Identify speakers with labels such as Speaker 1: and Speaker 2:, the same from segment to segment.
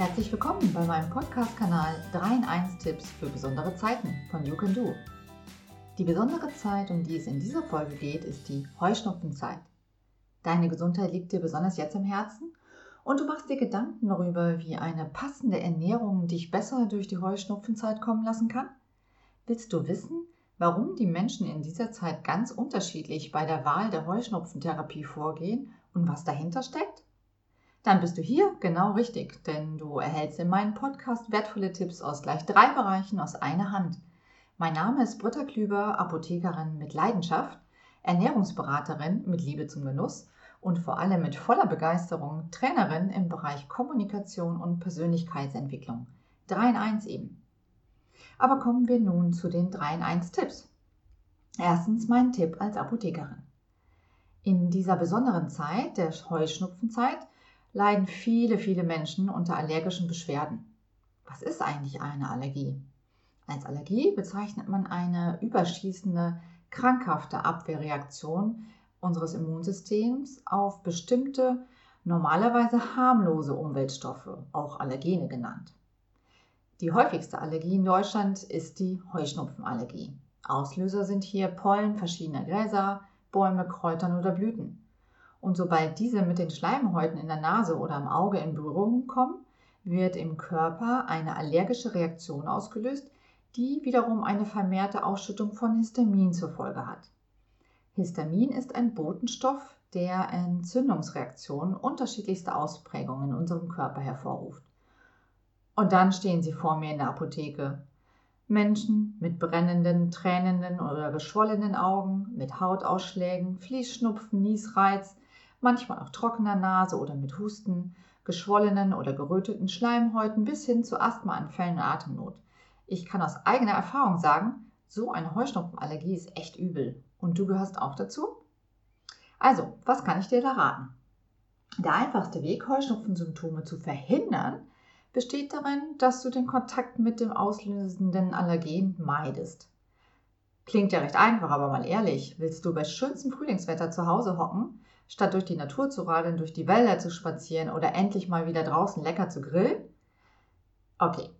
Speaker 1: Herzlich willkommen bei meinem Podcast-Kanal 3 in 1 Tipps für besondere Zeiten von You Can Do. Die besondere Zeit, um die es in dieser Folge geht, ist die Heuschnupfenzeit. Deine Gesundheit liegt dir besonders jetzt im Herzen und du machst dir Gedanken darüber, wie eine passende Ernährung dich besser durch die Heuschnupfenzeit kommen lassen kann? Willst du wissen, warum die Menschen in dieser Zeit ganz unterschiedlich bei der Wahl der Heuschnupfentherapie vorgehen und was dahinter steckt? Dann bist du hier genau richtig, denn du erhältst in meinem Podcast wertvolle Tipps aus gleich drei Bereichen aus einer Hand. Mein Name ist Britta Klüber, Apothekerin mit Leidenschaft, Ernährungsberaterin mit Liebe zum Genuss und vor allem mit voller Begeisterung Trainerin im Bereich Kommunikation und Persönlichkeitsentwicklung. 3 in 1 eben. Aber kommen wir nun zu den 3 in 1 Tipps. Erstens mein Tipp als Apothekerin. In dieser besonderen Zeit, der Heuschnupfenzeit, leiden viele, viele Menschen unter allergischen Beschwerden. Was ist eigentlich eine Allergie? Als Allergie bezeichnet man eine überschießende, krankhafte Abwehrreaktion unseres Immunsystems auf bestimmte, normalerweise harmlose Umweltstoffe, auch Allergene genannt. Die häufigste Allergie in Deutschland ist die Heuschnupfenallergie. Auslöser sind hier Pollen verschiedener Gräser, Bäume, Kräutern oder Blüten. Und sobald diese mit den Schleimhäuten in der Nase oder im Auge in Berührung kommen, wird im Körper eine allergische Reaktion ausgelöst, die wiederum eine vermehrte Ausschüttung von Histamin zur Folge hat. Histamin ist ein Botenstoff, der Entzündungsreaktionen unterschiedlichster Ausprägungen in unserem Körper hervorruft. Und dann stehen sie vor mir in der Apotheke. Menschen mit brennenden, tränenden oder geschwollenen Augen, mit Hautausschlägen, Fließschnupfen, Niesreiz, manchmal auch trockener Nase oder mit Husten, geschwollenen oder geröteten Schleimhäuten bis hin zu Asthmaanfällen und Atemnot. Ich kann aus eigener Erfahrung sagen, so eine Heuschnupfenallergie ist echt übel. Und du gehörst auch dazu? Also, was kann ich dir da raten? Der einfachste Weg, Heuschnupfensymptome zu verhindern, besteht darin, dass du den Kontakt mit dem auslösenden Allergen meidest. Klingt ja recht einfach, aber mal ehrlich, willst du bei schönstem Frühlingswetter zu Hause hocken, statt durch die Natur zu radeln, durch die Wälder zu spazieren oder endlich mal wieder draußen lecker zu grillen? Okay,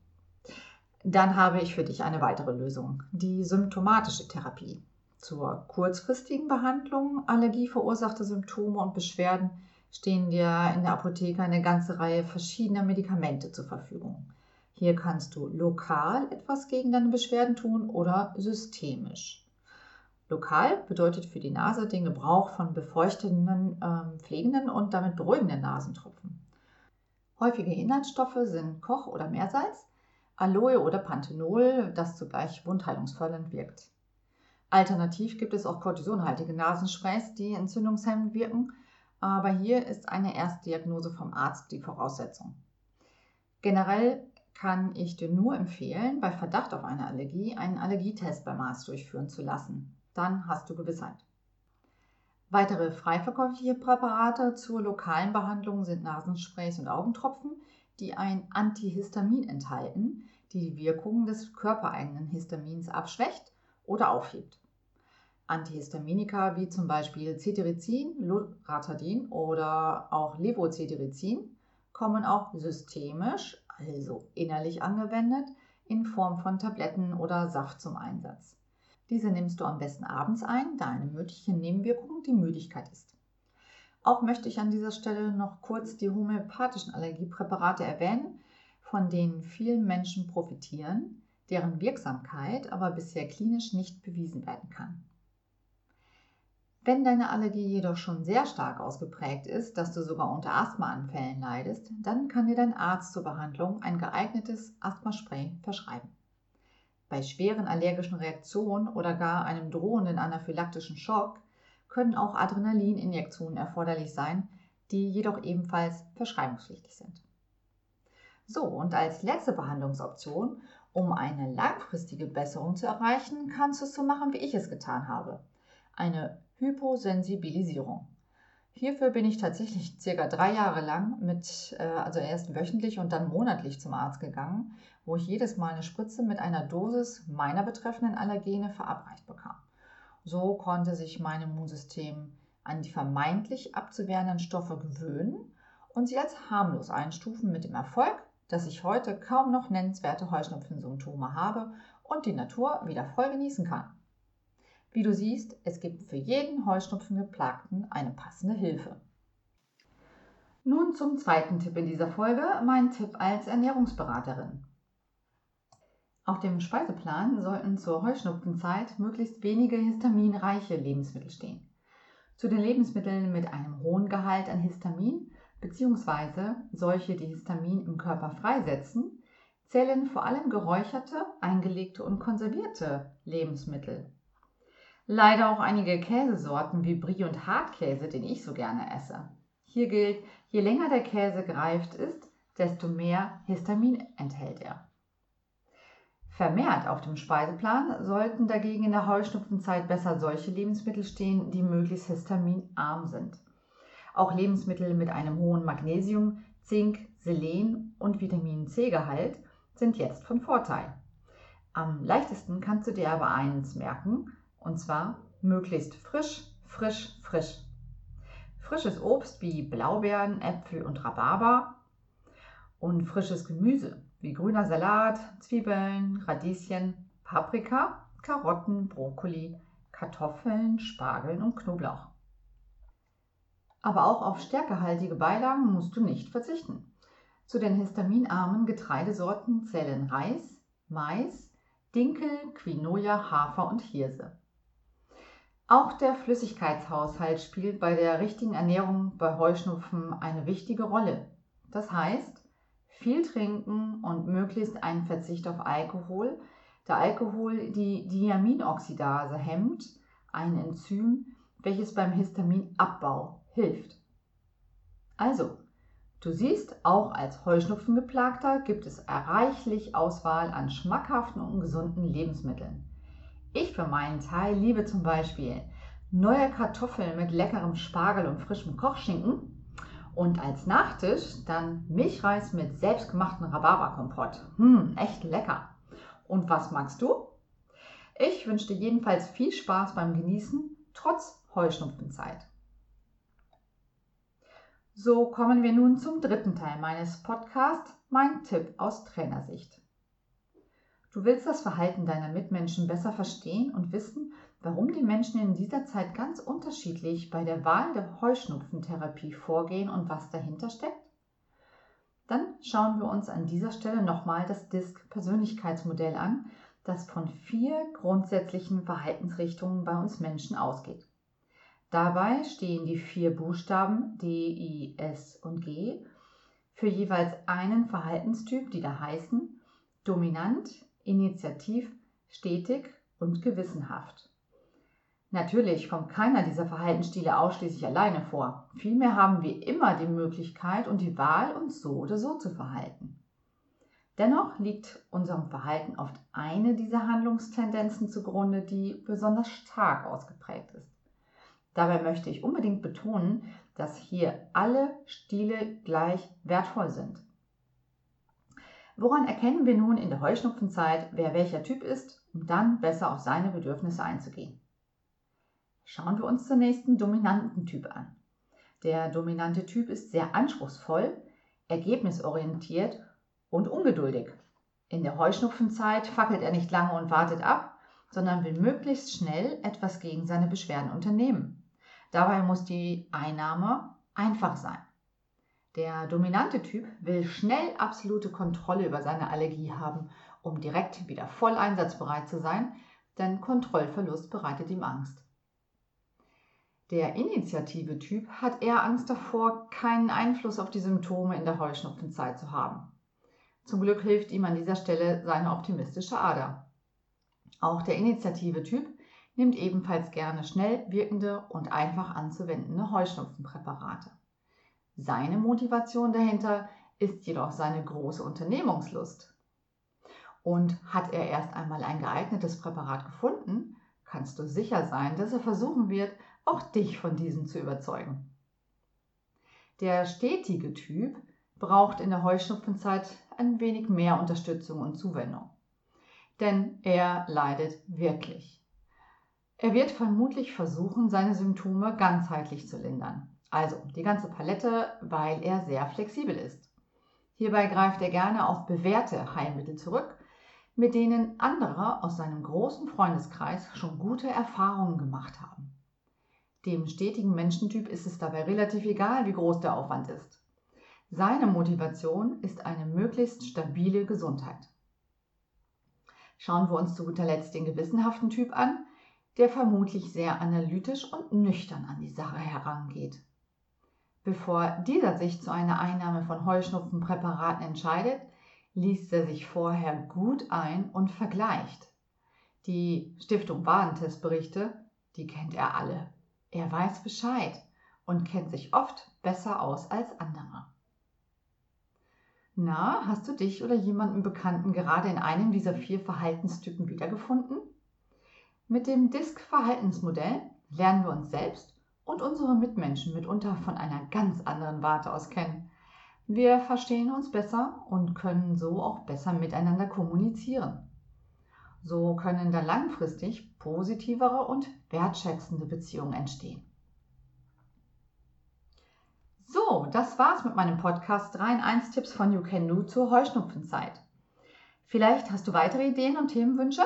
Speaker 1: dann habe ich für dich eine weitere Lösung, die symptomatische Therapie. Zur kurzfristigen Behandlung allergieverursachter Symptome und Beschwerden stehen dir in der Apotheke eine ganze Reihe verschiedener Medikamente zur Verfügung. Hier kannst du lokal etwas gegen deine Beschwerden tun oder systemisch. Lokal bedeutet für die Nase den Gebrauch von befeuchtenden, äh, pflegenden und damit beruhigenden Nasentropfen. Häufige Inhaltsstoffe sind Koch- oder Meersalz, Aloe oder Panthenol, das zugleich wundheilungsfördernd wirkt. Alternativ gibt es auch kortisonhaltige Nasensprays, die entzündungshemmend wirken, aber hier ist eine Erstdiagnose vom Arzt die Voraussetzung. Generell kann ich dir nur empfehlen, bei Verdacht auf eine Allergie einen Allergietest beim Arzt durchführen zu lassen dann hast du Gewissheit. Weitere freiverkäufliche Präparate zur lokalen Behandlung sind Nasensprays und Augentropfen, die ein Antihistamin enthalten, die die Wirkung des körpereigenen Histamins abschwächt oder aufhebt. Antihistaminika wie zum Beispiel Cetirizin, Loratadin oder auch Levocetirizin kommen auch systemisch, also innerlich angewendet, in Form von Tabletten oder Saft zum Einsatz. Diese nimmst du am besten abends ein, da eine mögliche Nebenwirkung die Müdigkeit ist. Auch möchte ich an dieser Stelle noch kurz die homöopathischen Allergiepräparate erwähnen, von denen viele Menschen profitieren, deren Wirksamkeit aber bisher klinisch nicht bewiesen werden kann. Wenn deine Allergie jedoch schon sehr stark ausgeprägt ist, dass du sogar unter Asthmaanfällen leidest, dann kann dir dein Arzt zur Behandlung ein geeignetes Asthmaspray verschreiben. Bei schweren allergischen Reaktionen oder gar einem drohenden anaphylaktischen Schock können auch Adrenalininjektionen erforderlich sein, die jedoch ebenfalls verschreibungspflichtig sind. So, und als letzte Behandlungsoption, um eine langfristige Besserung zu erreichen, kannst du es so machen, wie ich es getan habe. Eine Hyposensibilisierung. Hierfür bin ich tatsächlich circa drei Jahre lang mit, äh, also erst wöchentlich und dann monatlich zum Arzt gegangen, wo ich jedes Mal eine Spritze mit einer Dosis meiner betreffenden Allergene verabreicht bekam. So konnte sich mein Immunsystem an die vermeintlich abzuwehrenden Stoffe gewöhnen und sie als harmlos einstufen mit dem Erfolg, dass ich heute kaum noch nennenswerte Heuschnupfensymptome habe und die Natur wieder voll genießen kann. Wie du siehst, es gibt für jeden Heuschnupfengeplagten eine passende Hilfe. Nun zum zweiten Tipp in dieser Folge, mein Tipp als Ernährungsberaterin. Auf dem Speiseplan sollten zur Heuschnupfenzeit möglichst wenige histaminreiche Lebensmittel stehen. Zu den Lebensmitteln mit einem hohen Gehalt an Histamin bzw. solche, die Histamin im Körper freisetzen, zählen vor allem geräucherte, eingelegte und konservierte Lebensmittel. Leider auch einige Käsesorten wie Brie und Hartkäse, den ich so gerne esse. Hier gilt, je länger der Käse gereift ist, desto mehr Histamin enthält er. Vermehrt auf dem Speiseplan sollten dagegen in der Heuschnupfenzeit besser solche Lebensmittel stehen, die möglichst histaminarm sind. Auch Lebensmittel mit einem hohen Magnesium, Zink, Selen und Vitamin C-Gehalt sind jetzt von Vorteil. Am leichtesten kannst du dir aber eins merken, und zwar möglichst frisch, frisch, frisch. Frisches Obst wie Blaubeeren, Äpfel und Rhabarber und frisches Gemüse wie grüner Salat, Zwiebeln, Radieschen, Paprika, Karotten, Brokkoli, Kartoffeln, Spargeln und Knoblauch. Aber auch auf stärkehaltige Beilagen musst du nicht verzichten. Zu den histaminarmen Getreidesorten zählen Reis, Mais, Dinkel, Quinoa, Hafer und Hirse. Auch der Flüssigkeitshaushalt spielt bei der richtigen Ernährung bei Heuschnupfen eine wichtige Rolle. Das heißt, viel trinken und möglichst einen Verzicht auf Alkohol, da Alkohol die Diaminoxidase hemmt, ein Enzym, welches beim Histaminabbau hilft. Also, du siehst, auch als Heuschnupfengeplagter gibt es reichlich Auswahl an schmackhaften und gesunden Lebensmitteln. Ich für meinen Teil liebe zum Beispiel neue Kartoffeln mit leckerem Spargel und frischem Kochschinken und als Nachtisch dann Milchreis mit selbstgemachten Rhabarberkompott. Hm, echt lecker. Und was magst du? Ich wünsche dir jedenfalls viel Spaß beim Genießen, trotz Heuschnupfenzeit. So kommen wir nun zum dritten Teil meines Podcasts, mein Tipp aus Trainersicht. Du willst das Verhalten deiner Mitmenschen besser verstehen und wissen, warum die Menschen in dieser Zeit ganz unterschiedlich bei der Wahl der Heuschnupfentherapie vorgehen und was dahinter steckt? Dann schauen wir uns an dieser Stelle nochmal das DISC-Persönlichkeitsmodell an, das von vier grundsätzlichen Verhaltensrichtungen bei uns Menschen ausgeht. Dabei stehen die vier Buchstaben D, I, S und G für jeweils einen Verhaltenstyp, die da heißen dominant, initiativ, stetig und gewissenhaft. Natürlich kommt keiner dieser Verhaltensstile ausschließlich alleine vor. Vielmehr haben wir immer die Möglichkeit und die Wahl, uns so oder so zu verhalten. Dennoch liegt unserem Verhalten oft eine dieser Handlungstendenzen zugrunde, die besonders stark ausgeprägt ist. Dabei möchte ich unbedingt betonen, dass hier alle Stile gleich wertvoll sind. Woran erkennen wir nun in der Heuschnupfenzeit, wer welcher Typ ist, um dann besser auf seine Bedürfnisse einzugehen? Schauen wir uns zunächst den dominanten Typ an. Der dominante Typ ist sehr anspruchsvoll, ergebnisorientiert und ungeduldig. In der Heuschnupfenzeit fackelt er nicht lange und wartet ab, sondern will möglichst schnell etwas gegen seine Beschwerden unternehmen. Dabei muss die Einnahme einfach sein. Der dominante Typ will schnell absolute Kontrolle über seine Allergie haben, um direkt wieder voll einsatzbereit zu sein, denn Kontrollverlust bereitet ihm Angst. Der Initiative-Typ hat eher Angst davor, keinen Einfluss auf die Symptome in der Heuschnupfenzeit zu haben. Zum Glück hilft ihm an dieser Stelle seine optimistische Ader. Auch der Initiative-Typ nimmt ebenfalls gerne schnell wirkende und einfach anzuwendende Heuschnupfenpräparate. Seine Motivation dahinter ist jedoch seine große Unternehmungslust. Und hat er erst einmal ein geeignetes Präparat gefunden, kannst du sicher sein, dass er versuchen wird, auch dich von diesem zu überzeugen. Der stetige Typ braucht in der Heuschnupfenzeit ein wenig mehr Unterstützung und Zuwendung. Denn er leidet wirklich. Er wird vermutlich versuchen, seine Symptome ganzheitlich zu lindern. Also die ganze Palette, weil er sehr flexibel ist. Hierbei greift er gerne auf bewährte Heilmittel zurück, mit denen andere aus seinem großen Freundeskreis schon gute Erfahrungen gemacht haben. Dem stetigen Menschentyp ist es dabei relativ egal, wie groß der Aufwand ist. Seine Motivation ist eine möglichst stabile Gesundheit. Schauen wir uns zu guter Letzt den gewissenhaften Typ an, der vermutlich sehr analytisch und nüchtern an die Sache herangeht. Bevor dieser sich zu einer Einnahme von Heuschnupfenpräparaten entscheidet, liest er sich vorher gut ein und vergleicht. Die Stiftung Warentestberichte, die kennt er alle. Er weiß Bescheid und kennt sich oft besser aus als andere. Na, hast du dich oder jemanden Bekannten gerade in einem dieser vier Verhaltenstypen wiedergefunden? Mit dem DISC-Verhaltensmodell lernen wir uns selbst und unsere Mitmenschen mitunter von einer ganz anderen Warte aus kennen. Wir verstehen uns besser und können so auch besser miteinander kommunizieren. So können dann langfristig positivere und wertschätzende Beziehungen entstehen. So, das war's mit meinem Podcast 3 in 1 Tipps von You Can Do zur Heuschnupfenzeit. Vielleicht hast du weitere Ideen und Themenwünsche?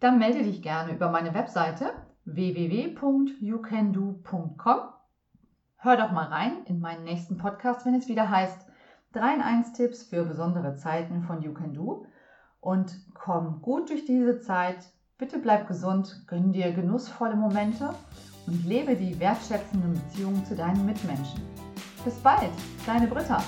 Speaker 1: Dann melde dich gerne über meine Webseite www.youcando.com. Hör doch mal rein in meinen nächsten Podcast, wenn es wieder heißt 3 in 1 Tipps für besondere Zeiten von You Can Do. Und komm gut durch diese Zeit. Bitte bleib gesund, gönn dir genussvolle Momente und lebe die wertschätzenden Beziehungen zu deinen Mitmenschen. Bis bald, deine Britta.